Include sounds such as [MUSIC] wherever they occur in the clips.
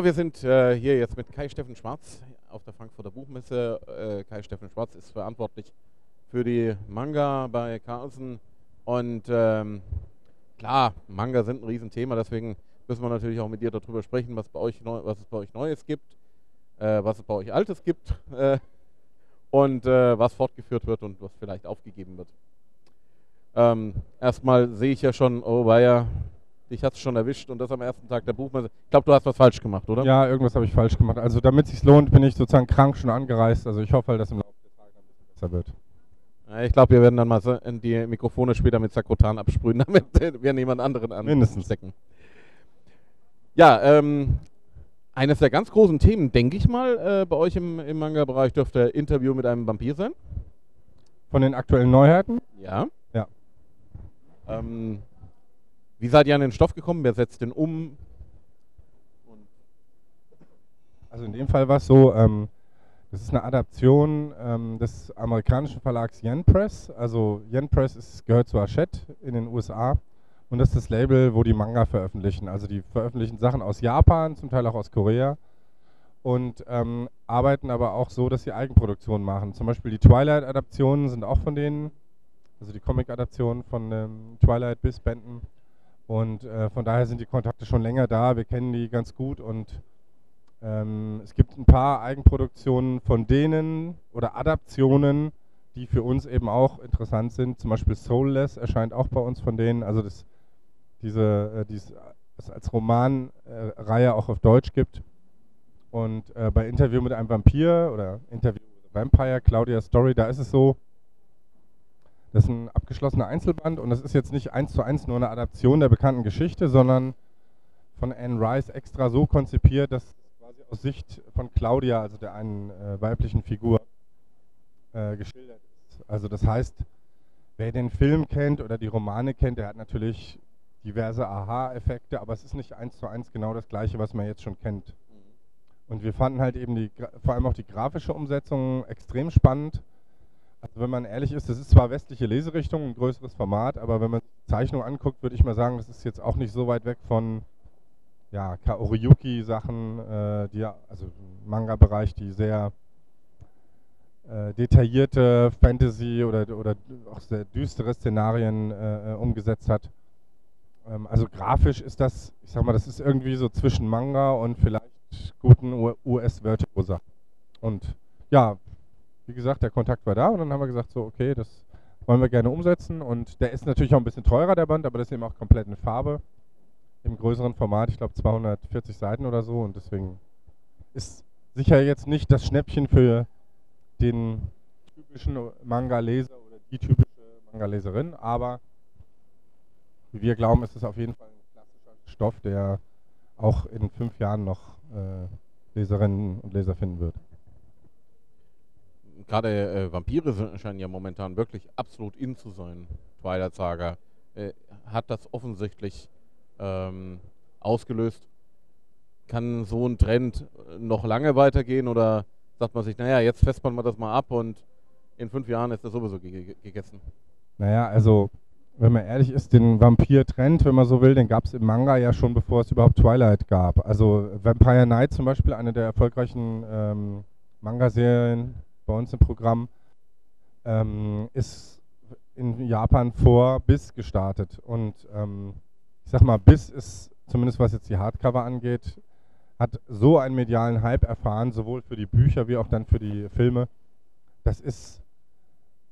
Ja, wir sind äh, hier jetzt mit Kai Steffen Schwarz auf der Frankfurter Buchmesse. Äh, Kai Steffen Schwarz ist verantwortlich für die Manga bei Carlsen. Und ähm, klar, Manga sind ein Riesenthema, deswegen müssen wir natürlich auch mit dir darüber sprechen, was, bei euch neu, was es bei euch Neues gibt, äh, was es bei euch Altes gibt äh, und äh, was fortgeführt wird und was vielleicht aufgegeben wird. Ähm, erstmal sehe ich ja schon, oh weia, dich hat es schon erwischt und das am ersten Tag der Buchmesse. Ich glaube, du hast was falsch gemacht, oder? Ja, irgendwas habe ich falsch gemacht. Also damit es sich lohnt, bin ich sozusagen krank schon angereist. Also ich hoffe halt, dass im Laufe des Tages ein bisschen besser wird. Ja, ich glaube, wir werden dann mal die Mikrofone später mit Sakrotan absprühen, [LAUGHS] damit wir niemand anderen an Mindestens. stecken. Ja, ähm, eines der ganz großen Themen, denke ich mal, äh, bei euch im, im Manga-Bereich dürfte Interview mit einem Vampir sein. Von den aktuellen Neuheiten? Ja. Ja. Ähm, wie seid ihr an den Stoff gekommen? Wer setzt den um? Also in dem Fall war es so, ähm, das ist eine Adaption ähm, des amerikanischen Verlags Yen Press. Also Yen Press ist, gehört zu Hachette in den USA. Und das ist das Label, wo die Manga veröffentlichen. Also die veröffentlichen Sachen aus Japan, zum Teil auch aus Korea. Und ähm, arbeiten aber auch so, dass sie Eigenproduktionen machen. Zum Beispiel die Twilight-Adaptionen sind auch von denen. Also die Comic-Adaptionen von ähm, Twilight bis Benton. Und äh, von daher sind die Kontakte schon länger da. Wir kennen die ganz gut und ähm, es gibt ein paar Eigenproduktionen von denen oder Adaptionen, die für uns eben auch interessant sind. Zum Beispiel Soulless erscheint auch bei uns von denen. Also das, diese, äh, dies, das als Romanreihe äh, auch auf Deutsch gibt. Und äh, bei Interview mit einem Vampir oder Interview with a Vampire, Claudia Story, da ist es so, das ist ein abgeschlossener Einzelband und das ist jetzt nicht eins zu eins nur eine Adaption der bekannten Geschichte, sondern von Anne Rice extra so konzipiert, dass quasi aus Sicht von Claudia, also der einen äh, weiblichen Figur, äh, geschildert ist. Also das heißt, wer den Film kennt oder die Romane kennt, der hat natürlich diverse Aha-Effekte, aber es ist nicht eins zu eins genau das gleiche, was man jetzt schon kennt. Mhm. Und wir fanden halt eben die, vor allem auch die grafische Umsetzung extrem spannend also wenn man ehrlich ist, das ist zwar westliche Leserichtung, ein größeres Format, aber wenn man die Zeichnung anguckt, würde ich mal sagen, das ist jetzt auch nicht so weit weg von ja, Kaoriyuki-Sachen, äh, die also Manga-Bereich, die sehr äh, detaillierte Fantasy oder, oder auch sehr düstere Szenarien äh, äh umgesetzt hat. Ähm, also grafisch ist das, ich sag mal, das ist irgendwie so zwischen Manga und vielleicht guten US-Vertigo-Sachen. Und ja, wie gesagt, der Kontakt war da und dann haben wir gesagt, so, okay, das wollen wir gerne umsetzen. Und der ist natürlich auch ein bisschen teurer, der Band, aber das ist eben auch komplett in Farbe. Im größeren Format, ich glaube 240 Seiten oder so. Und deswegen ist sicher jetzt nicht das Schnäppchen für den typischen Manga-Leser oder die typische Manga-Leserin, aber wie wir glauben, ist es auf jeden Fall ein klassischer Stoff, der auch in fünf Jahren noch äh, Leserinnen und Leser finden wird gerade äh, Vampire scheinen ja momentan wirklich absolut in zu sein. Twilight Saga äh, hat das offensichtlich ähm, ausgelöst. Kann so ein Trend noch lange weitergehen oder sagt man sich, naja, jetzt fest man das mal ab und in fünf Jahren ist das sowieso ge gegessen? Naja, also wenn man ehrlich ist, den Vampir-Trend, wenn man so will, den gab es im Manga ja schon, bevor es überhaupt Twilight gab. Also Vampire Night zum Beispiel, eine der erfolgreichen ähm, Manga-Serien bei uns im Programm, ähm, ist in Japan vor Biss gestartet. Und ähm, ich sag mal, Biss ist, zumindest was jetzt die Hardcover angeht, hat so einen medialen Hype erfahren, sowohl für die Bücher wie auch dann für die Filme. Das ist,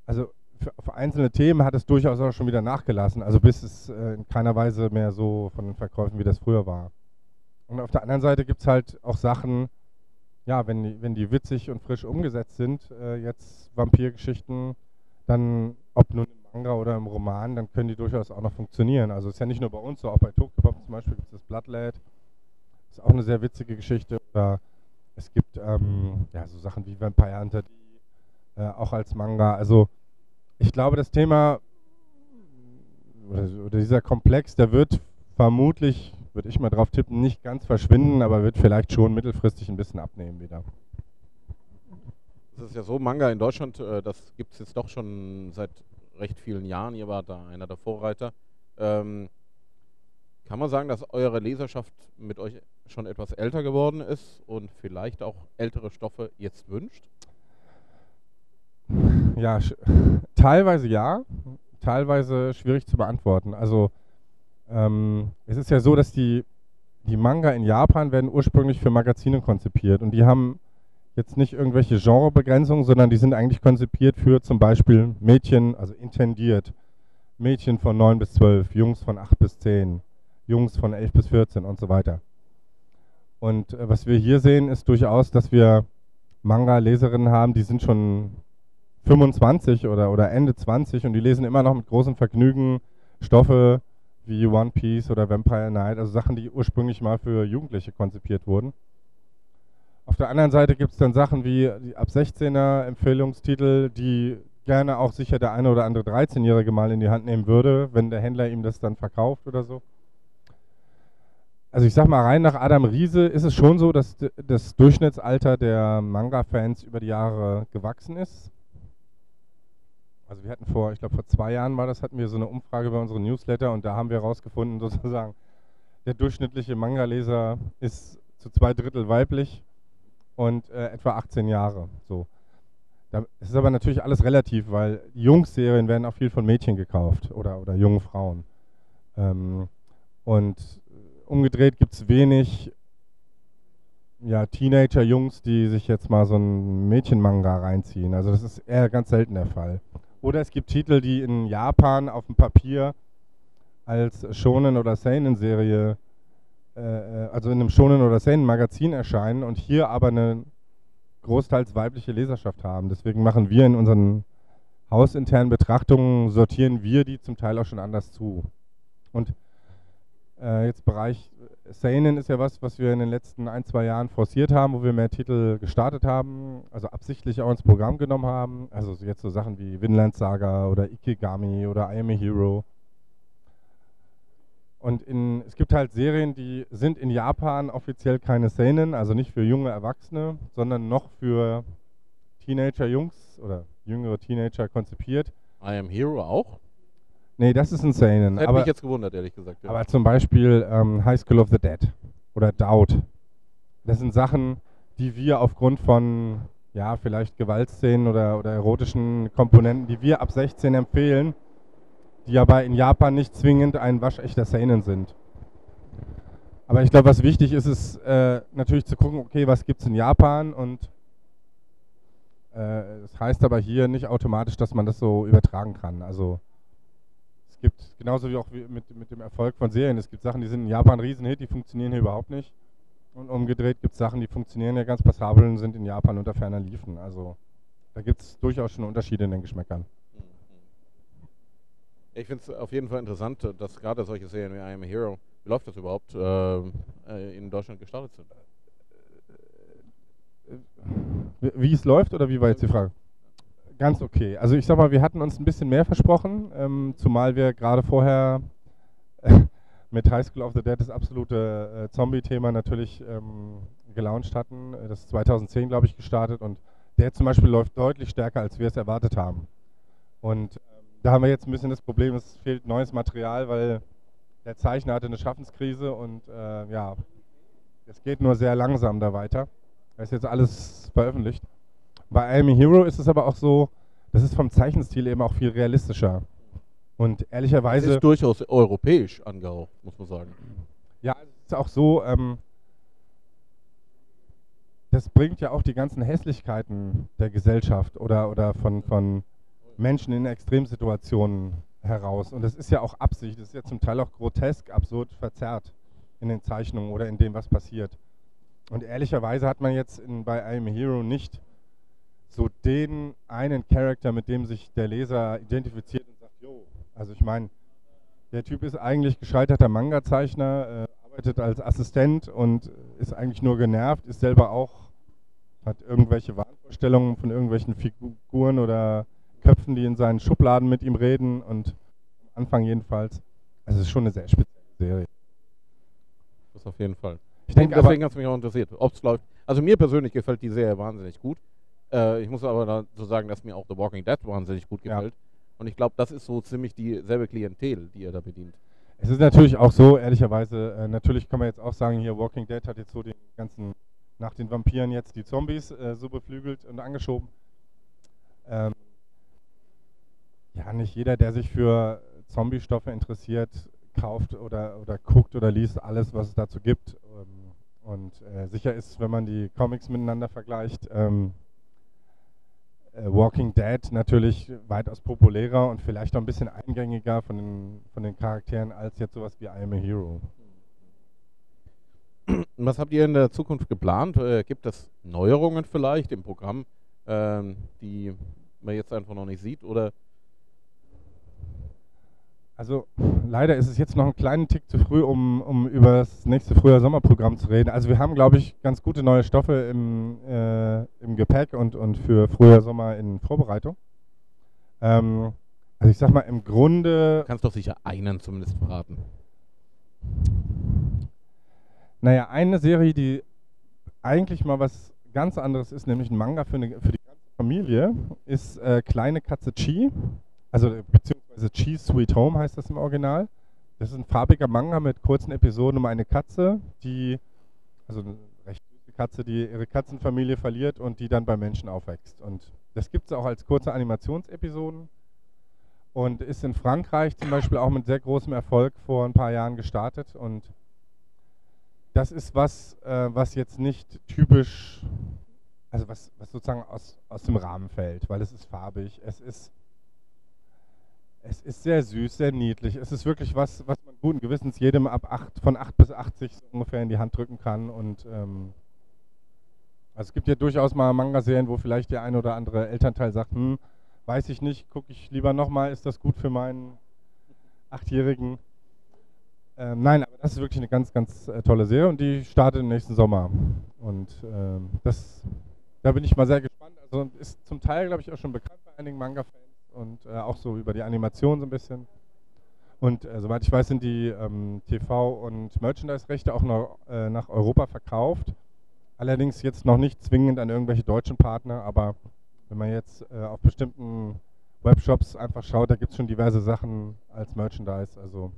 also für, für einzelne Themen hat es durchaus auch schon wieder nachgelassen. Also Biss ist äh, in keiner Weise mehr so von den Verkäufen, wie das früher war. Und auf der anderen Seite gibt es halt auch Sachen, ja, wenn die, wenn die witzig und frisch umgesetzt sind, äh, jetzt Vampirgeschichten, dann, ob nun im Manga oder im Roman, dann können die durchaus auch noch funktionieren. Also ist ja nicht nur bei uns so, auch bei Tokyopop zum Beispiel gibt es das Bloodlad, ist auch eine sehr witzige Geschichte. Oder es gibt ähm, ja, so Sachen wie Vampire Hunter, die äh, auch als Manga. Also ich glaube, das Thema oder, oder dieser Komplex, der wird vermutlich würde ich mal drauf tippen, nicht ganz verschwinden, aber wird vielleicht schon mittelfristig ein bisschen abnehmen wieder. Das ist ja so, Manga in Deutschland, äh, das gibt es jetzt doch schon seit recht vielen Jahren. Ihr wart da einer der Vorreiter. Ähm, kann man sagen, dass eure Leserschaft mit euch schon etwas älter geworden ist und vielleicht auch ältere Stoffe jetzt wünscht? Ja, teilweise ja, teilweise schwierig zu beantworten. Also ähm, es ist ja so, dass die, die Manga in Japan werden ursprünglich für Magazine konzipiert und die haben jetzt nicht irgendwelche Genrebegrenzungen, sondern die sind eigentlich konzipiert für zum Beispiel Mädchen, also intendiert. Mädchen von 9 bis 12, Jungs von 8 bis 10, Jungs von 11 bis 14 und so weiter. Und äh, was wir hier sehen, ist durchaus, dass wir Manga-Leserinnen haben, die sind schon 25 oder, oder Ende 20 und die lesen immer noch mit großem Vergnügen Stoffe wie One Piece oder Vampire Night, also Sachen, die ursprünglich mal für Jugendliche konzipiert wurden. Auf der anderen Seite gibt es dann Sachen wie die ab 16er Empfehlungstitel, die gerne auch sicher der eine oder andere 13-Jährige mal in die Hand nehmen würde, wenn der Händler ihm das dann verkauft oder so. Also ich sag mal rein nach Adam Riese ist es schon so, dass das Durchschnittsalter der Manga-Fans über die Jahre gewachsen ist. Also wir hatten vor, ich glaube vor zwei Jahren war das, hatten wir so eine Umfrage bei unserem Newsletter und da haben wir herausgefunden, [LAUGHS] sozusagen, der durchschnittliche Manga-Leser ist zu zwei Drittel weiblich und äh, etwa 18 Jahre. So. Das ist aber natürlich alles relativ, weil Jungs-Serien werden auch viel von Mädchen gekauft oder, oder jungen Frauen. Ähm, und umgedreht gibt es wenig ja, Teenager-Jungs, die sich jetzt mal so ein Mädchen-Manga reinziehen. Also das ist eher ganz selten der Fall. Oder es gibt Titel, die in Japan auf dem Papier als Shonen- oder Seinen-Serie, äh, äh, also in einem Shonen- oder Seinen-Magazin erscheinen und hier aber eine großteils weibliche Leserschaft haben. Deswegen machen wir in unseren hausinternen Betrachtungen, sortieren wir die zum Teil auch schon anders zu. Und äh, jetzt Bereich Seinen ist ja was, was wir in den letzten ein, zwei Jahren forciert haben, wo wir mehr Titel gestartet haben, also absichtlich auch ins Programm genommen haben. Also jetzt so Sachen wie Vinland Saga oder Ikigami oder I Am a Hero. Und in, es gibt halt Serien, die sind in Japan offiziell keine Seinen, also nicht für junge Erwachsene, sondern noch für Teenager-Jungs oder jüngere Teenager konzipiert. I Am Hero auch? Nee, das ist ein Seinen. Hätte aber, mich jetzt gewundert, ehrlich gesagt. Ja. aber zum Beispiel ähm, High School of the Dead oder Doubt. Das sind Sachen, die wir aufgrund von, ja, vielleicht Gewaltszenen oder, oder erotischen Komponenten, die wir ab 16 empfehlen, die aber in Japan nicht zwingend ein waschechter Seinen sind. Aber ich glaube, was wichtig ist, ist äh, natürlich zu gucken, okay, was gibt es in Japan und äh, das heißt aber hier nicht automatisch, dass man das so übertragen kann. Also es gibt, genauso wie auch mit, mit dem Erfolg von Serien, es gibt Sachen, die sind in Japan ein Riesenhit, die funktionieren hier überhaupt nicht. Und umgedreht gibt es Sachen, die funktionieren ja ganz passabel und sind in Japan unter ferner Liefen. Also da gibt es durchaus schon Unterschiede in den Geschmäckern. Ich finde es auf jeden Fall interessant, dass gerade solche Serien wie I Am a Hero, wie läuft das überhaupt, äh, äh in Deutschland gestartet sind. Wie es läuft oder wie war jetzt die Frage? Ganz okay. Also ich sag mal, wir hatten uns ein bisschen mehr versprochen, ähm, zumal wir gerade vorher äh, [LAUGHS] mit High School of the Dead das absolute äh, Zombie-Thema natürlich ähm, gelauncht hatten. Das ist 2010, glaube ich, gestartet und der zum Beispiel läuft deutlich stärker, als wir es erwartet haben. Und ähm, da haben wir jetzt ein bisschen das Problem, es fehlt neues Material, weil der Zeichner hatte eine Schaffenskrise und äh, ja, es geht nur sehr langsam da weiter. Da ist jetzt alles veröffentlicht. Bei I Am a Hero ist es aber auch so, das ist vom Zeichenstil eben auch viel realistischer. Und ehrlicherweise. Das ist durchaus europäisch angehaucht, muss man sagen. Ja, es ist auch so, ähm, das bringt ja auch die ganzen Hässlichkeiten der Gesellschaft oder, oder von, von Menschen in Extremsituationen heraus. Und das ist ja auch Absicht, das ist ja zum Teil auch grotesk, absurd verzerrt in den Zeichnungen oder in dem, was passiert. Und ehrlicherweise hat man jetzt in, bei I Am a Hero nicht so den einen Charakter, mit dem sich der Leser identifiziert und sagt, jo, also ich meine, der Typ ist eigentlich gescheiterter Manga-Zeichner, äh, arbeitet als Assistent und ist eigentlich nur genervt, ist selber auch, hat irgendwelche Wahnvorstellungen von irgendwelchen Figuren oder Köpfen, die in seinen Schubladen mit ihm reden und am Anfang jedenfalls. Also es ist schon eine sehr spezielle Serie. Das auf jeden Fall. Ich denke, deswegen hat es mich auch interessiert, ob es läuft. Also mir persönlich gefällt die Serie wahnsinnig gut. Äh, ich muss aber dazu sagen, dass mir auch The Walking Dead wahnsinnig gut gefällt. Ja. Und ich glaube, das ist so ziemlich dieselbe Klientel, die ihr da bedient. Es ist natürlich auch so, ehrlicherweise, äh, natürlich kann man jetzt auch sagen, hier Walking Dead hat jetzt so den ganzen, nach den Vampiren jetzt die Zombies äh, so beflügelt und angeschoben. Ähm, ja, nicht jeder, der sich für Zombie-Stoffe interessiert, kauft oder, oder guckt oder liest alles, was es dazu gibt. Ähm, und äh, sicher ist, wenn man die Comics miteinander vergleicht, ähm, äh, Walking Dead natürlich weitaus populärer und vielleicht auch ein bisschen eingängiger von den, von den Charakteren als jetzt sowas wie I Am a Hero. [CLEARS THROAT] Was habt ihr in der Zukunft geplant? Äh, gibt es Neuerungen vielleicht im Programm, ähm, die man jetzt einfach noch nicht sieht? Oder also leider ist es jetzt noch einen kleinen Tick zu früh, um, um über das nächste Frühjahr-Sommerprogramm zu reden. Also wir haben, glaube ich, ganz gute neue Stoffe im, äh, im Gepäck und, und für Frühjahr-Sommer in Vorbereitung. Ähm, also ich sag mal, im Grunde... Du kannst doch sicher einen zumindest verraten. Naja, eine Serie, die eigentlich mal was ganz anderes ist, nämlich ein Manga für, eine, für die ganze Familie, ist äh, Kleine Katze Chi. Also beziehungsweise The Cheese Sweet Home heißt das im Original. Das ist ein farbiger Manga mit kurzen Episoden um eine Katze, die, also eine recht süße Katze, die ihre Katzenfamilie verliert und die dann bei Menschen aufwächst. Und das gibt es auch als kurze Animationsepisoden und ist in Frankreich zum Beispiel auch mit sehr großem Erfolg vor ein paar Jahren gestartet. Und das ist was, äh, was jetzt nicht typisch, also was, was sozusagen aus, aus dem Rahmen fällt, weil es ist farbig, es ist es ist sehr süß, sehr niedlich. Es ist wirklich was, was man guten Gewissens jedem ab 8, von 8 bis 80 so ungefähr in die Hand drücken kann. Und ähm, also es gibt ja durchaus mal Manga-Serien, wo vielleicht der ein oder andere Elternteil sagt, hm, weiß ich nicht, gucke ich lieber nochmal, ist das gut für meinen Achtjährigen? Ähm, nein, aber das ist wirklich eine ganz, ganz äh, tolle Serie und die startet im nächsten Sommer. Und ähm, das, da bin ich mal sehr gespannt. Also ist zum Teil, glaube ich, auch schon bekannt bei einigen Manga-Fans und äh, auch so über die Animation so ein bisschen. Und äh, soweit ich weiß, sind die ähm, TV- und Merchandise-Rechte auch noch, äh, nach Europa verkauft. Allerdings jetzt noch nicht zwingend an irgendwelche deutschen Partner, aber wenn man jetzt äh, auf bestimmten Webshops einfach schaut, da gibt es schon diverse Sachen als Merchandise. Also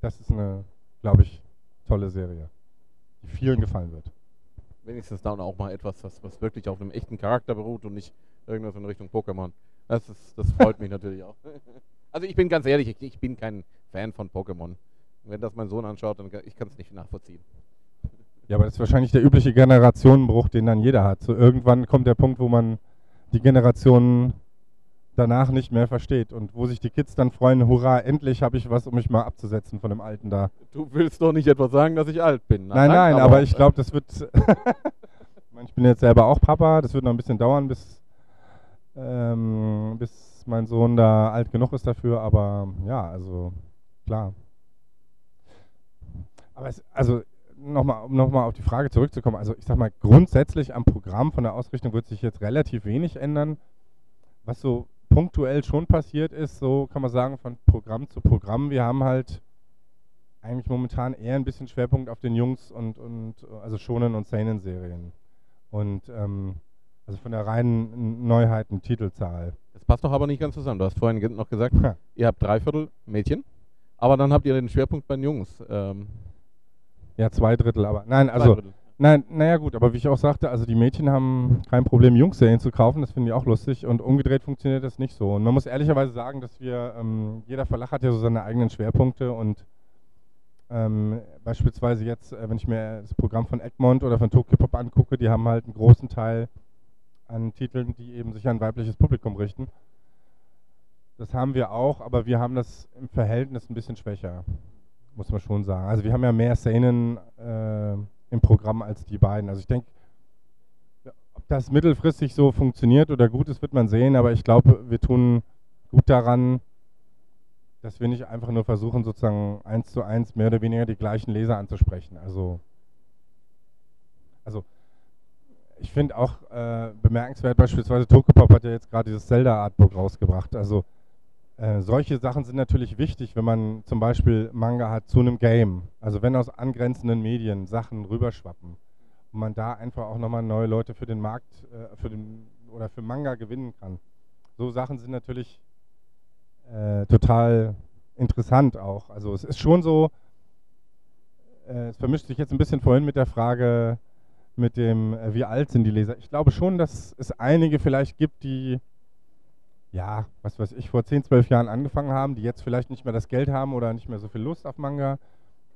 das ist eine, glaube ich, tolle Serie, die vielen gefallen wird. Wenigstens dann auch mal etwas, was, was wirklich auf einem echten Charakter beruht und nicht irgendwas in Richtung Pokémon. Das, ist, das freut mich natürlich auch. [LAUGHS] Also ich bin ganz ehrlich, ich, ich bin kein Fan von Pokémon. Wenn das mein Sohn anschaut, dann ich kann es nicht nachvollziehen. Ja, aber das ist wahrscheinlich der übliche Generationenbruch, den dann jeder hat. So irgendwann kommt der Punkt, wo man die Generationen danach nicht mehr versteht und wo sich die Kids dann freuen, hurra, endlich habe ich was, um mich mal abzusetzen von dem Alten da. Du willst doch nicht etwa sagen, dass ich alt bin. nein, nein, aber, aber ich glaube, das wird... [LAUGHS] ich bin jetzt selber auch Papa, das wird noch ein bisschen dauern, bis ähm, bis mein Sohn da alt genug ist dafür, aber ja, also klar. Aber es, also nochmal, um nochmal auf die Frage zurückzukommen, also ich sag mal, grundsätzlich am Programm von der Ausrichtung wird sich jetzt relativ wenig ändern. Was so punktuell schon passiert ist, so kann man sagen, von Programm zu Programm, wir haben halt eigentlich momentan eher ein bisschen Schwerpunkt auf den Jungs und, und also Shonen und Seinen Serien. Und ähm, also von der reinen Neuheiten, Titelzahl. Das passt doch aber nicht ganz zusammen. Du hast vorhin noch gesagt, ja. ihr habt Dreiviertel Mädchen, aber dann habt ihr den Schwerpunkt bei den Jungs. Ähm ja, zwei Drittel, aber nein, also nein, naja gut, aber wie ich auch sagte, also die Mädchen haben kein Problem, Jungserien zu kaufen, das finde ich auch lustig und umgedreht funktioniert das nicht so. Und man muss ehrlicherweise sagen, dass wir, ähm, jeder Verlag hat ja so seine eigenen Schwerpunkte und ähm, beispielsweise jetzt, äh, wenn ich mir das Programm von Egmont oder von Tokyo Pop angucke, die haben halt einen großen Teil an Titeln, die eben sich an weibliches Publikum richten. Das haben wir auch, aber wir haben das im Verhältnis ein bisschen schwächer, muss man schon sagen. Also wir haben ja mehr Szenen äh, im Programm als die beiden. Also ich denke, ob das mittelfristig so funktioniert oder gut ist, wird man sehen, aber ich glaube, wir tun gut daran, dass wir nicht einfach nur versuchen, sozusagen eins zu eins mehr oder weniger die gleichen Leser anzusprechen. Also, also ich finde auch äh, bemerkenswert, beispielsweise Tokopop hat ja jetzt gerade dieses Zelda-Artbook rausgebracht. Also äh, solche Sachen sind natürlich wichtig, wenn man zum Beispiel Manga hat zu einem Game. Also wenn aus angrenzenden Medien Sachen rüberschwappen und man da einfach auch nochmal neue Leute für den Markt äh, für den, oder für Manga gewinnen kann. So Sachen sind natürlich äh, total interessant auch. Also es ist schon so, äh, es vermischt sich jetzt ein bisschen vorhin mit der Frage, mit dem, äh, wie alt sind die Leser. Ich glaube schon, dass es einige vielleicht gibt, die, ja, was weiß ich, vor 10, 12 Jahren angefangen haben, die jetzt vielleicht nicht mehr das Geld haben oder nicht mehr so viel Lust auf Manga.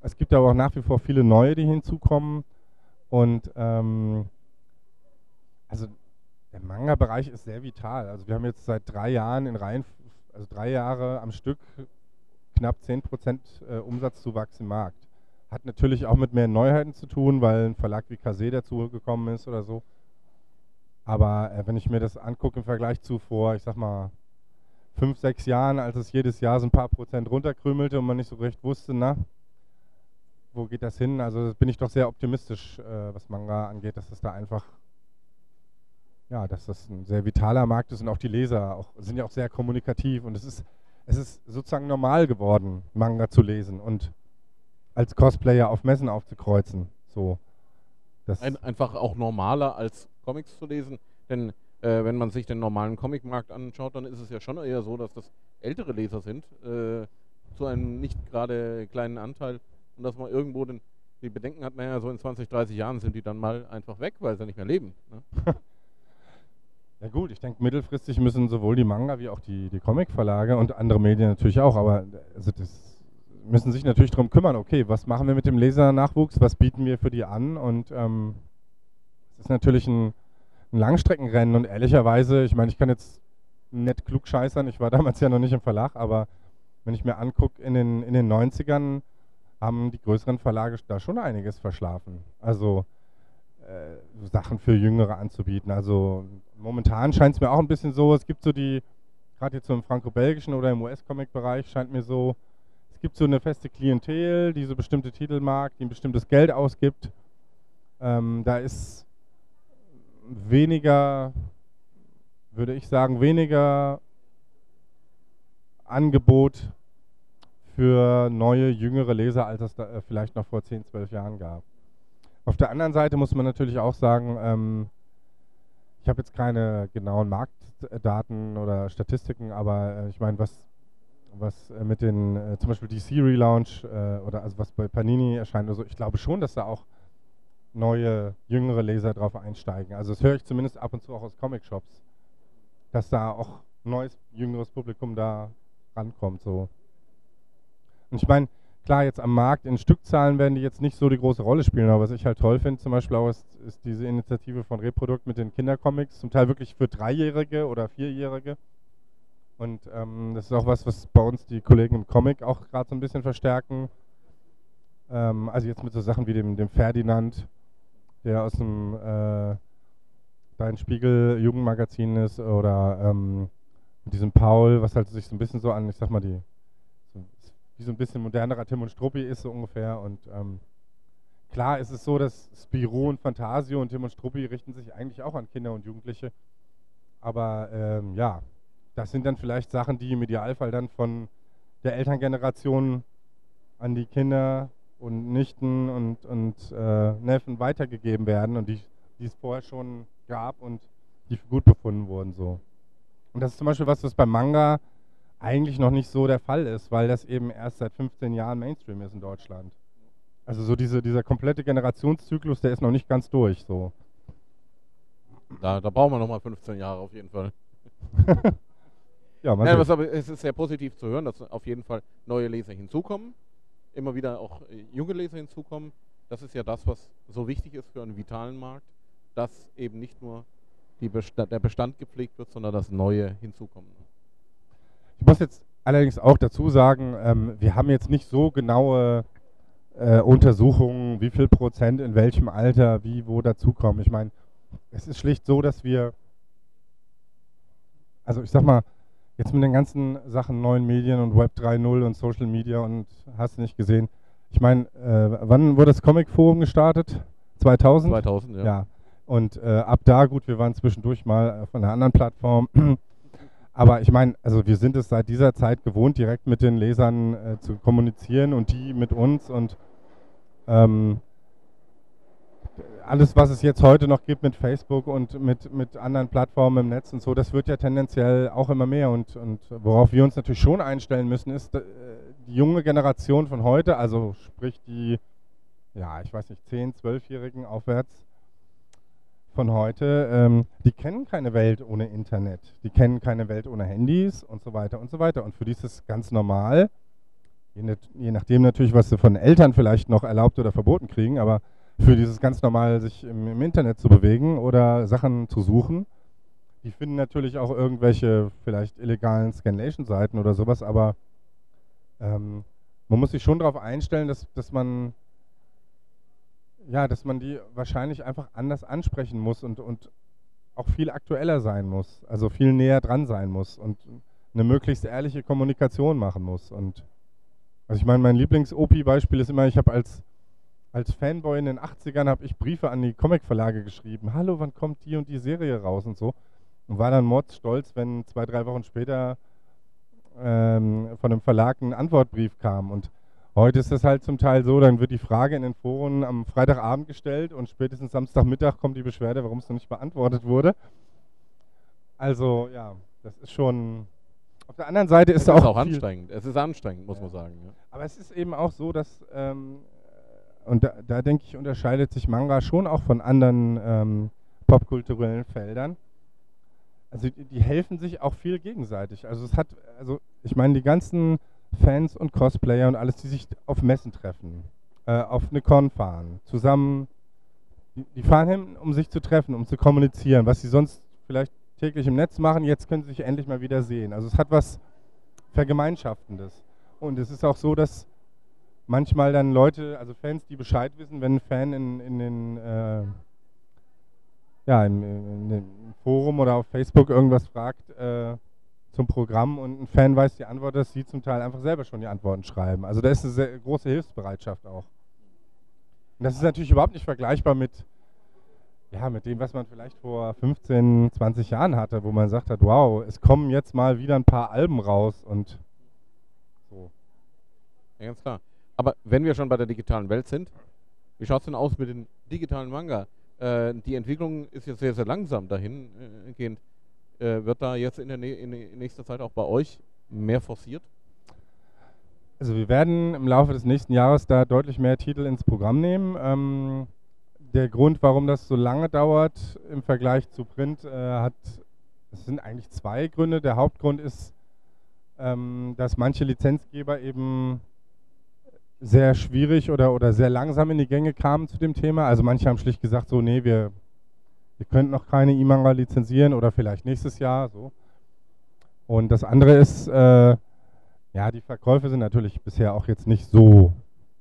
Es gibt aber auch nach wie vor viele neue, die hinzukommen. Und ähm, also der Manga-Bereich ist sehr vital. Also wir haben jetzt seit drei Jahren in Reihen, also drei Jahre am Stück knapp 10% äh, Umsatzzuwachs im Markt. Hat natürlich auch mit mehr Neuheiten zu tun, weil ein Verlag wie Kase dazugekommen ist oder so. Aber äh, wenn ich mir das angucke im Vergleich zu vor, ich sag mal, fünf, sechs Jahren, als es jedes Jahr so ein paar Prozent runterkrümelte und man nicht so recht wusste, na, wo geht das hin? Also bin ich doch sehr optimistisch, äh, was Manga angeht, dass es da einfach ja, dass das ein sehr vitaler Markt ist und auch die Leser auch, sind ja auch sehr kommunikativ und es ist, es ist sozusagen normal geworden, Manga zu lesen und als Cosplayer auf Messen aufzukreuzen. So. Ein, einfach auch normaler als Comics zu lesen, denn äh, wenn man sich den normalen Comicmarkt anschaut, dann ist es ja schon eher so, dass das ältere Leser sind, äh, zu einem nicht gerade kleinen Anteil und dass man irgendwo den, die Bedenken hat, naja, so in 20, 30 Jahren sind die dann mal einfach weg, weil sie nicht mehr leben. Ne? [LAUGHS] Ja gut, ich denke, mittelfristig müssen sowohl die Manga wie auch die, die Comic-Verlage und andere Medien natürlich auch, aber also das müssen sich natürlich darum kümmern, okay, was machen wir mit dem Lesernachwuchs, was bieten wir für die an? Und ähm, es ist natürlich ein, ein Langstreckenrennen. Und ehrlicherweise, ich meine, ich kann jetzt nett klug scheißern, ich war [LAUGHS] damals ja noch nicht im Verlag, aber wenn ich mir angucke, in den, in den 90ern haben die größeren Verlage da schon einiges verschlafen. Also äh, Sachen für Jüngere anzubieten. Also momentan scheint es mir auch ein bisschen so, es gibt so die, gerade jetzt so im franco-belgischen oder im US-Comic-Bereich scheint mir so, es gibt so eine feste Klientel, die so bestimmte Titel mag, die ein bestimmtes Geld ausgibt. Ähm, da ist weniger, würde ich sagen, weniger Angebot für neue, jüngere Leser, als es da äh, vielleicht noch vor 10, 12 Jahren gab. Auf der anderen Seite muss man natürlich auch sagen, ähm, ich habe jetzt keine genauen Marktdaten oder Statistiken, aber äh, ich meine, was, was äh, mit den, äh, zum Beispiel DC Relaunch äh, oder also was bei Panini erscheint oder so, ich glaube schon, dass da auch neue, jüngere Leser drauf einsteigen. Also das höre ich zumindest ab und zu auch aus Comic-Shops, dass da auch neues, jüngeres Publikum da rankommt. So. Und ich meine, klar, jetzt am Markt in Stückzahlen werden die jetzt nicht so die große Rolle spielen, aber was ich halt toll finde, zum Beispiel auch ist, ist, diese Initiative von Reprodukt mit den Kindercomics, zum Teil wirklich für Dreijährige oder Vierjährige. Und ähm, das ist auch was, was bei uns die Kollegen im Comic auch gerade so ein bisschen verstärken. Ähm, also jetzt mit so Sachen wie dem, dem Ferdinand, der aus dem äh, Dein Spiegel Jugendmagazin ist, oder ähm, mit diesem Paul, was halt sich so ein bisschen so an, ich sag mal, die wie so ein bisschen modernerer Tim und Struppi ist, so ungefähr. Und ähm, klar ist es so, dass Spiro und Fantasio und Tim und Struppi richten sich eigentlich auch an Kinder und Jugendliche. Aber ähm, ja, das sind dann vielleicht Sachen, die im Idealfall dann von der Elterngeneration an die Kinder und Nichten und, und äh, Neffen weitergegeben werden und die, die es vorher schon gab und die für gut befunden wurden. So. Und das ist zum Beispiel was, was beim Manga eigentlich noch nicht so der Fall ist, weil das eben erst seit 15 Jahren Mainstream ist in Deutschland. Also so diese, dieser komplette Generationszyklus, der ist noch nicht ganz durch. So. Da, da brauchen wir nochmal 15 Jahre auf jeden Fall. [LAUGHS] ja, mal ja, was aber es ist sehr positiv zu hören, dass auf jeden Fall neue Leser hinzukommen, immer wieder auch äh, junge Leser hinzukommen. Das ist ja das, was so wichtig ist für einen vitalen Markt, dass eben nicht nur Bestand, der Bestand gepflegt wird, sondern dass neue hinzukommen. Ich muss jetzt allerdings auch dazu sagen, ähm, wir haben jetzt nicht so genaue äh, Untersuchungen, wie viel Prozent in welchem Alter, wie, wo dazukommen. Ich meine, es ist schlicht so, dass wir, also ich sag mal, jetzt mit den ganzen Sachen neuen Medien und Web 3.0 und Social Media und hast du nicht gesehen. Ich meine, äh, wann wurde das Comic Forum gestartet? 2000? 2000, ja. ja. Und äh, ab da, gut, wir waren zwischendurch mal auf einer anderen Plattform. [CLEARS THROAT] Aber ich meine, also wir sind es seit dieser Zeit gewohnt, direkt mit den Lesern äh, zu kommunizieren und die mit uns und ähm, alles, was es jetzt heute noch gibt mit Facebook und mit, mit anderen Plattformen im Netz und so, das wird ja tendenziell auch immer mehr. Und, und worauf wir uns natürlich schon einstellen müssen, ist, äh, die junge Generation von heute, also sprich die, ja, ich weiß nicht, 10-, 12-Jährigen aufwärts von heute, ähm, die kennen keine Welt ohne Internet, die kennen keine Welt ohne Handys und so weiter und so weiter. Und für die ist es ganz normal, je, je nachdem natürlich, was sie von Eltern vielleicht noch erlaubt oder verboten kriegen, aber für dieses ganz normal, sich im, im Internet zu bewegen oder Sachen zu suchen. Die finden natürlich auch irgendwelche vielleicht illegalen Scanlation-Seiten oder sowas, aber ähm, man muss sich schon darauf einstellen, dass, dass man ja, dass man die wahrscheinlich einfach anders ansprechen muss und, und auch viel aktueller sein muss, also viel näher dran sein muss und eine möglichst ehrliche Kommunikation machen muss. Und also ich meine, mein Lieblings-OP-Beispiel ist immer, ich habe als als Fanboy in den 80ern habe ich Briefe an die Comicverlage geschrieben. Hallo, wann kommt die und die Serie raus und so. Und war dann mordsstolz, wenn zwei, drei Wochen später ähm, von einem Verlag ein Antwortbrief kam. Und heute ist das halt zum Teil so, dann wird die Frage in den Foren am Freitagabend gestellt und spätestens Samstagmittag kommt die Beschwerde, warum es noch nicht beantwortet wurde. Also ja, das ist schon. Auf der anderen Seite ist es auch, auch anstrengend. Es ist anstrengend, muss ja. man sagen. Ja. Aber es ist eben auch so, dass ähm, und da, da, denke ich, unterscheidet sich Manga schon auch von anderen ähm, popkulturellen Feldern. Also die, die, helfen sich auch viel gegenseitig. Also es hat, also ich meine, die ganzen Fans und Cosplayer und alles, die sich auf Messen treffen, äh, auf eine Con fahren, zusammen, die, die, fahren hin, um sich zu treffen, um zu kommunizieren, was sie sonst vielleicht täglich im Netz machen, jetzt können sie sich endlich mal wieder sehen. Also es hat was Vergemeinschaftendes. Und es ist auch so, dass manchmal dann Leute, also Fans, die Bescheid wissen, wenn ein Fan in, in den äh, ja, im, in Forum oder auf Facebook irgendwas fragt äh, zum Programm und ein Fan weiß die Antwort, dass sie zum Teil einfach selber schon die Antworten schreiben. Also da ist eine sehr große Hilfsbereitschaft auch. Und das ist natürlich überhaupt nicht vergleichbar mit, ja, mit dem, was man vielleicht vor 15, 20 Jahren hatte, wo man sagt hat, wow, es kommen jetzt mal wieder ein paar Alben raus und so. Ja, ganz klar. Aber wenn wir schon bei der digitalen Welt sind, wie schaut es denn aus mit den digitalen Manga? Äh, die Entwicklung ist jetzt sehr, sehr langsam dahingehend. Äh, wird da jetzt in, der in nächster Zeit auch bei euch mehr forciert? Also wir werden im Laufe des nächsten Jahres da deutlich mehr Titel ins Programm nehmen. Ähm, der Grund, warum das so lange dauert im Vergleich zu Print, äh, hat, es sind eigentlich zwei Gründe. Der Hauptgrund ist, ähm, dass manche Lizenzgeber eben sehr schwierig oder, oder sehr langsam in die Gänge kamen zu dem Thema. Also manche haben schlicht gesagt, so, nee, wir, wir könnten noch keine E-Manga lizenzieren oder vielleicht nächstes Jahr. So. Und das andere ist, äh, ja, die Verkäufe sind natürlich bisher auch jetzt nicht so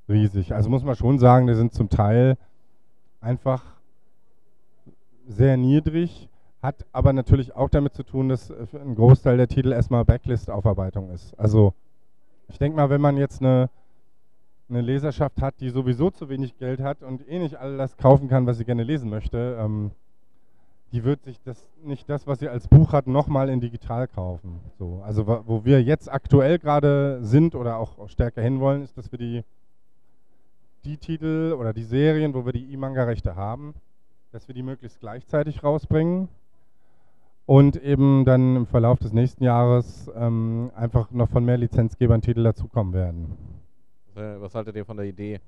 riesig. Also muss man schon sagen, die sind zum Teil einfach sehr niedrig, hat aber natürlich auch damit zu tun, dass ein Großteil der Titel erstmal Backlist-Aufarbeitung ist. Also ich denke mal, wenn man jetzt eine eine Leserschaft hat, die sowieso zu wenig Geld hat und eh nicht all das kaufen kann, was sie gerne lesen möchte, ähm, die wird sich das nicht das, was sie als Buch hat, nochmal in digital kaufen. So, also wo wir jetzt aktuell gerade sind oder auch stärker hinwollen, ist, dass wir die, die Titel oder die Serien, wo wir die E-Manga-Rechte haben, dass wir die möglichst gleichzeitig rausbringen und eben dann im Verlauf des nächsten Jahres ähm, einfach noch von mehr Lizenzgebern Titel dazukommen werden. Äh, was haltet ihr von der Idee,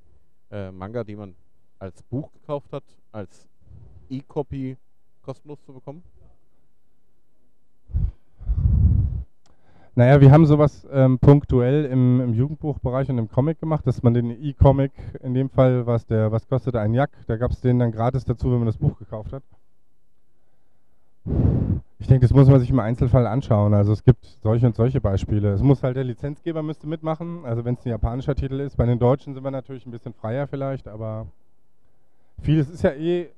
äh, Manga, die man als Buch gekauft hat, als E-Copy kostenlos zu bekommen? Naja, wir haben sowas ähm, punktuell im, im, Jugendbuchbereich und im Comic gemacht, dass man den E-Comic, in dem Fall was der, was kostete ein Jack, da gab es den dann gratis dazu, wenn man das Buch gekauft hat. Ich denke, das muss man sich im Einzelfall anschauen. Also es gibt solche und solche Beispiele. Es muss halt der Lizenzgeber müsste mitmachen. Also wenn es ein japanischer Titel ist. Bei den Deutschen sind wir natürlich ein bisschen freier vielleicht, aber vieles ist ja eh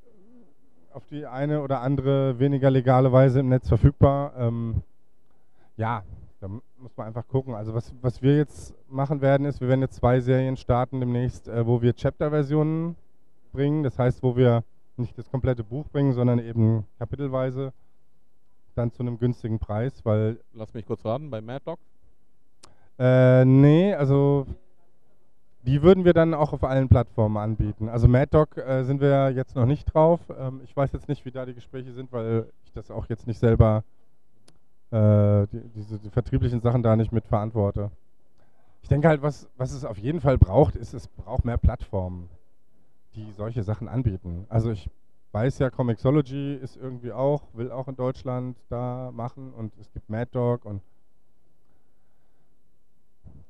auf die eine oder andere weniger legale Weise im Netz verfügbar. Ähm, ja, da muss man einfach gucken. Also was, was wir jetzt machen werden, ist, wir werden jetzt zwei Serien starten demnächst, äh, wo wir Chapter-Versionen bringen. Das heißt, wo wir nicht das komplette Buch bringen, sondern eben kapitelweise dann zu einem günstigen Preis, weil... Lass mich kurz raten, bei Mad Dog? Äh, nee, also die würden wir dann auch auf allen Plattformen anbieten. Also Mad Dog äh, sind wir jetzt noch nicht drauf. Ähm, ich weiß jetzt nicht, wie da die Gespräche sind, weil ich das auch jetzt nicht selber, äh, die, diese die vertrieblichen Sachen da nicht mit verantworte. Ich denke halt, was, was es auf jeden Fall braucht, ist, es braucht mehr Plattformen, die solche Sachen anbieten. Also ich weiß ja, Comixology ist irgendwie auch, will auch in Deutschland da machen und es gibt Mad Dog und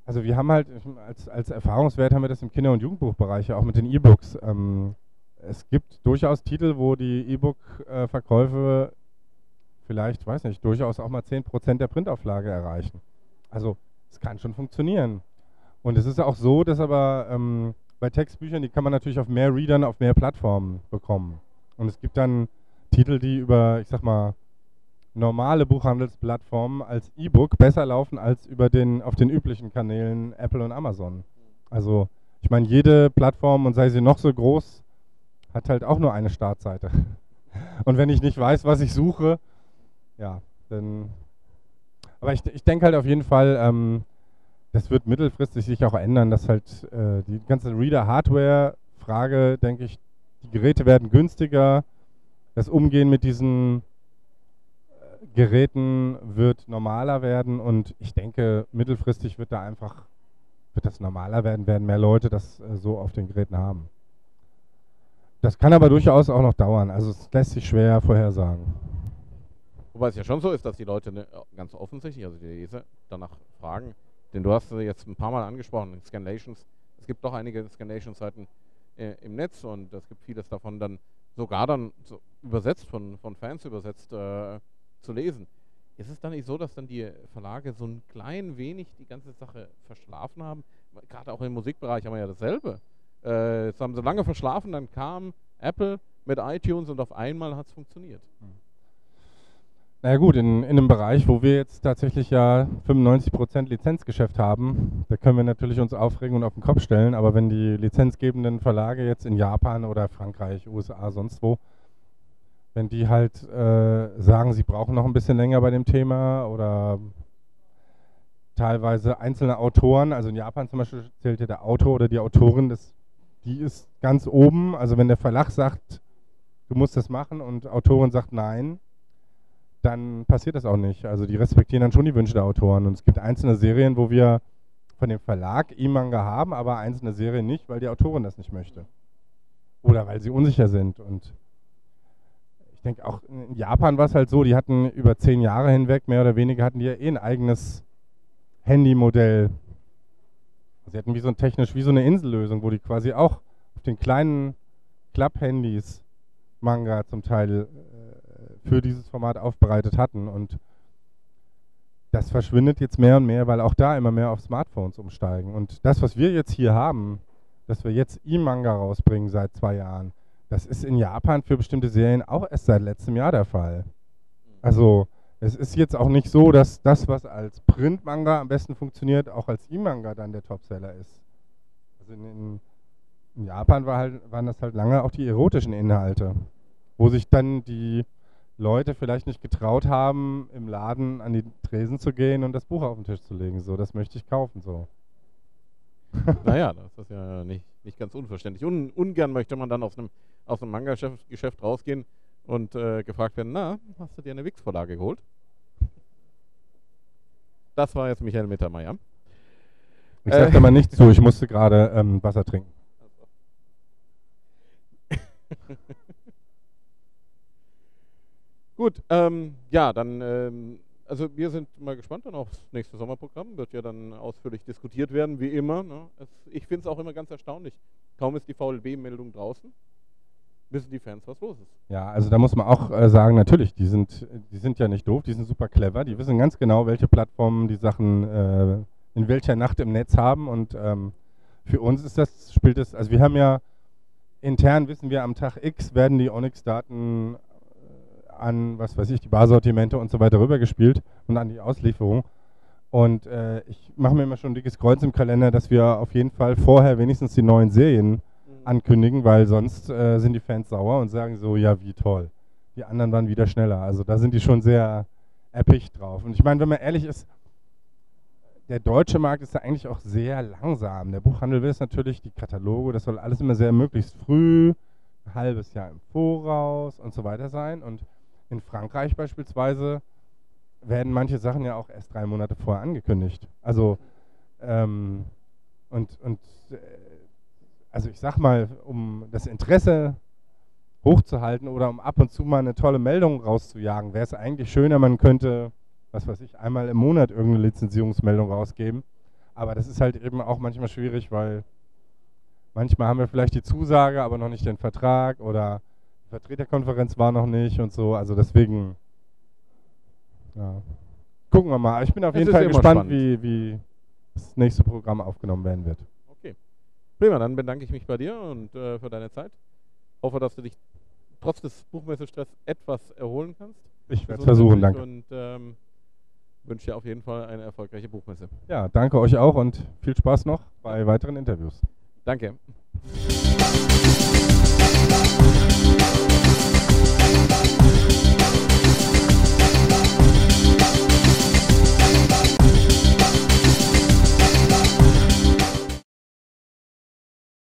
also wir haben halt als, als Erfahrungswert haben wir das im Kinder- und Jugendbuchbereich auch mit den E-Books. Ähm, es gibt durchaus Titel, wo die E-Book-Verkäufe vielleicht, weiß nicht, durchaus auch mal 10% der Printauflage erreichen. Also es kann schon funktionieren. Und es ist auch so, dass aber ähm, bei Textbüchern, die kann man natürlich auf mehr Readern, auf mehr Plattformen bekommen. Und es gibt dann Titel, die über, ich sag mal, normale Buchhandelsplattformen als E-Book besser laufen als über den auf den üblichen Kanälen Apple und Amazon. Also ich meine, jede Plattform und sei sie noch so groß, hat halt auch nur eine Startseite. [LAUGHS] Und wenn ich nicht weiß, was ich suche, ja, dann. Aber ich, ich denke halt auf jeden Fall, ähm, das wird mittelfristig sich auch ändern, dass halt äh, die ganze Reader-Hardware-Frage, denke ich, die Geräte werden günstiger, das Umgehen mit diesen Geräten wird normaler werden und ich denke, mittelfristig wird da einfach, wird das normaler werden, werden mehr Leute das äh, so auf den Geräten haben. Das kann aber durchaus auch noch dauern, also es lässt sich schwer vorhersagen. Wobei es ja schon so ist, dass die Leute ne, ganz offensichtlich, also die Leser, danach fragen, denn du hast jetzt ein paar Mal angesprochen, Scanlations, es gibt doch einige Scanlation-Seiten äh, im Netz und es gibt vieles davon dann sogar dann so übersetzt, von, von Fans übersetzt, äh, zu lesen. Ist es dann nicht so, dass dann die Verlage so ein klein wenig die ganze Sache verschlafen haben? Gerade auch im Musikbereich haben wir ja dasselbe. Äh, jetzt haben sie lange verschlafen, dann kam Apple mit iTunes und auf einmal hat es funktioniert. Hm. Naja gut, in, in einem Bereich, wo wir jetzt tatsächlich ja 95% Lizenzgeschäft haben, da können wir natürlich uns aufregen und auf den Kopf stellen, aber wenn die lizenzgebenden Verlage jetzt in Japan oder Frankreich, USA, sonst wo wenn die halt äh, sagen, sie brauchen noch ein bisschen länger bei dem Thema oder teilweise einzelne Autoren, also in Japan zum Beispiel zählt ja der Autor oder die Autorin, das, die ist ganz oben. Also wenn der Verlag sagt, du musst das machen und Autorin sagt nein, dann passiert das auch nicht. Also die respektieren dann schon die Wünsche der Autoren. Und es gibt einzelne Serien, wo wir von dem Verlag E-Manga haben, aber einzelne Serien nicht, weil die Autorin das nicht möchte. Oder weil sie unsicher sind. Und ich denke auch in Japan war es halt so, die hatten über zehn Jahre hinweg, mehr oder weniger, hatten die ja eh ein eigenes Handymodell. Sie hatten wie so ein technisch, wie so eine Insellösung, wo die quasi auch auf den kleinen Club-Handys Manga zum Teil für dieses Format aufbereitet hatten. Und das verschwindet jetzt mehr und mehr, weil auch da immer mehr auf Smartphones umsteigen. Und das, was wir jetzt hier haben, dass wir jetzt E-Manga rausbringen seit zwei Jahren, das ist in Japan für bestimmte Serien auch erst seit letztem Jahr der Fall. Also es ist jetzt auch nicht so, dass das, was als Print-Manga am besten funktioniert, auch als E-Manga dann der Topseller ist. Also in, in Japan war halt, waren das halt lange auch die erotischen Inhalte, wo sich dann die Leute vielleicht nicht getraut haben, im Laden an die Tresen zu gehen und das Buch auf den Tisch zu legen. So, das möchte ich kaufen. So. [LAUGHS] naja, das ist ja nicht, nicht ganz unverständlich. Un, ungern möchte man dann aus einem, aus einem Manga-Geschäft rausgehen und äh, gefragt werden, na, hast du dir eine Wix-Vorlage geholt? Das war jetzt Michael Mittermeier. Ich sagte äh, mal nicht zu, ich musste gerade ähm, Wasser trinken. [LAUGHS] Gut, ähm, ja, dann ähm, also wir sind mal gespannt dann aufs nächste Sommerprogramm. Wird ja dann ausführlich diskutiert werden, wie immer. Ne? Es, ich finde es auch immer ganz erstaunlich. Kaum ist die VLB-Meldung draußen, wissen die Fans, was los ist. Ja, also da muss man auch äh, sagen, natürlich, die sind, die sind ja nicht doof, die sind super clever. Die wissen ganz genau, welche Plattformen die Sachen äh, in welcher Nacht im Netz haben. Und ähm, für uns ist das, spielt das, also wir haben ja intern wissen wir, am Tag X werden die Onyx-Daten an, was weiß ich, die Barsortimente und so weiter rübergespielt und an die Auslieferung. Und äh, ich mache mir immer schon ein dickes Kreuz im Kalender, dass wir auf jeden Fall vorher wenigstens die neuen Serien mhm. ankündigen, weil sonst äh, sind die Fans sauer und sagen so, ja, wie toll. Die anderen waren wieder schneller. Also da sind die schon sehr erpicht drauf. Und ich meine, wenn man ehrlich ist, der deutsche Markt ist da eigentlich auch sehr langsam. Der Buchhandel will es natürlich, die Kataloge, das soll alles immer sehr möglichst früh, ein halbes Jahr im Voraus und so weiter sein. Und in Frankreich beispielsweise werden manche Sachen ja auch erst drei Monate vorher angekündigt. Also Ähm, und und äh, also ich sag mal, um das Interesse hochzuhalten oder um ab und zu mal eine tolle Meldung rauszujagen, wäre es eigentlich schöner, man könnte, was weiß ich, einmal im Monat irgendeine Lizenzierungsmeldung rausgeben. Aber das ist halt eben auch manchmal schwierig, weil manchmal haben wir vielleicht die Zusage, aber noch nicht den Vertrag oder Vertreterkonferenz war noch nicht und so. Also deswegen, ja. Gucken wir mal. Ich bin auf Es jeden Fall gespannt, wie, wie das nächste Programm aufgenommen werden wird. Okay. Prima, dann bedanke ich mich bei dir und äh, für deine Zeit. Hoffe, dass du dich trotz des Buchmessestress etwas erholen kannst. Ich werde es versuchen, danke. Und ähm, wünsche dir auf jeden Fall eine erfolgreiche Buchmesse. Ja, danke euch auch und viel Spaß noch bei weiteren Interviews. Danke.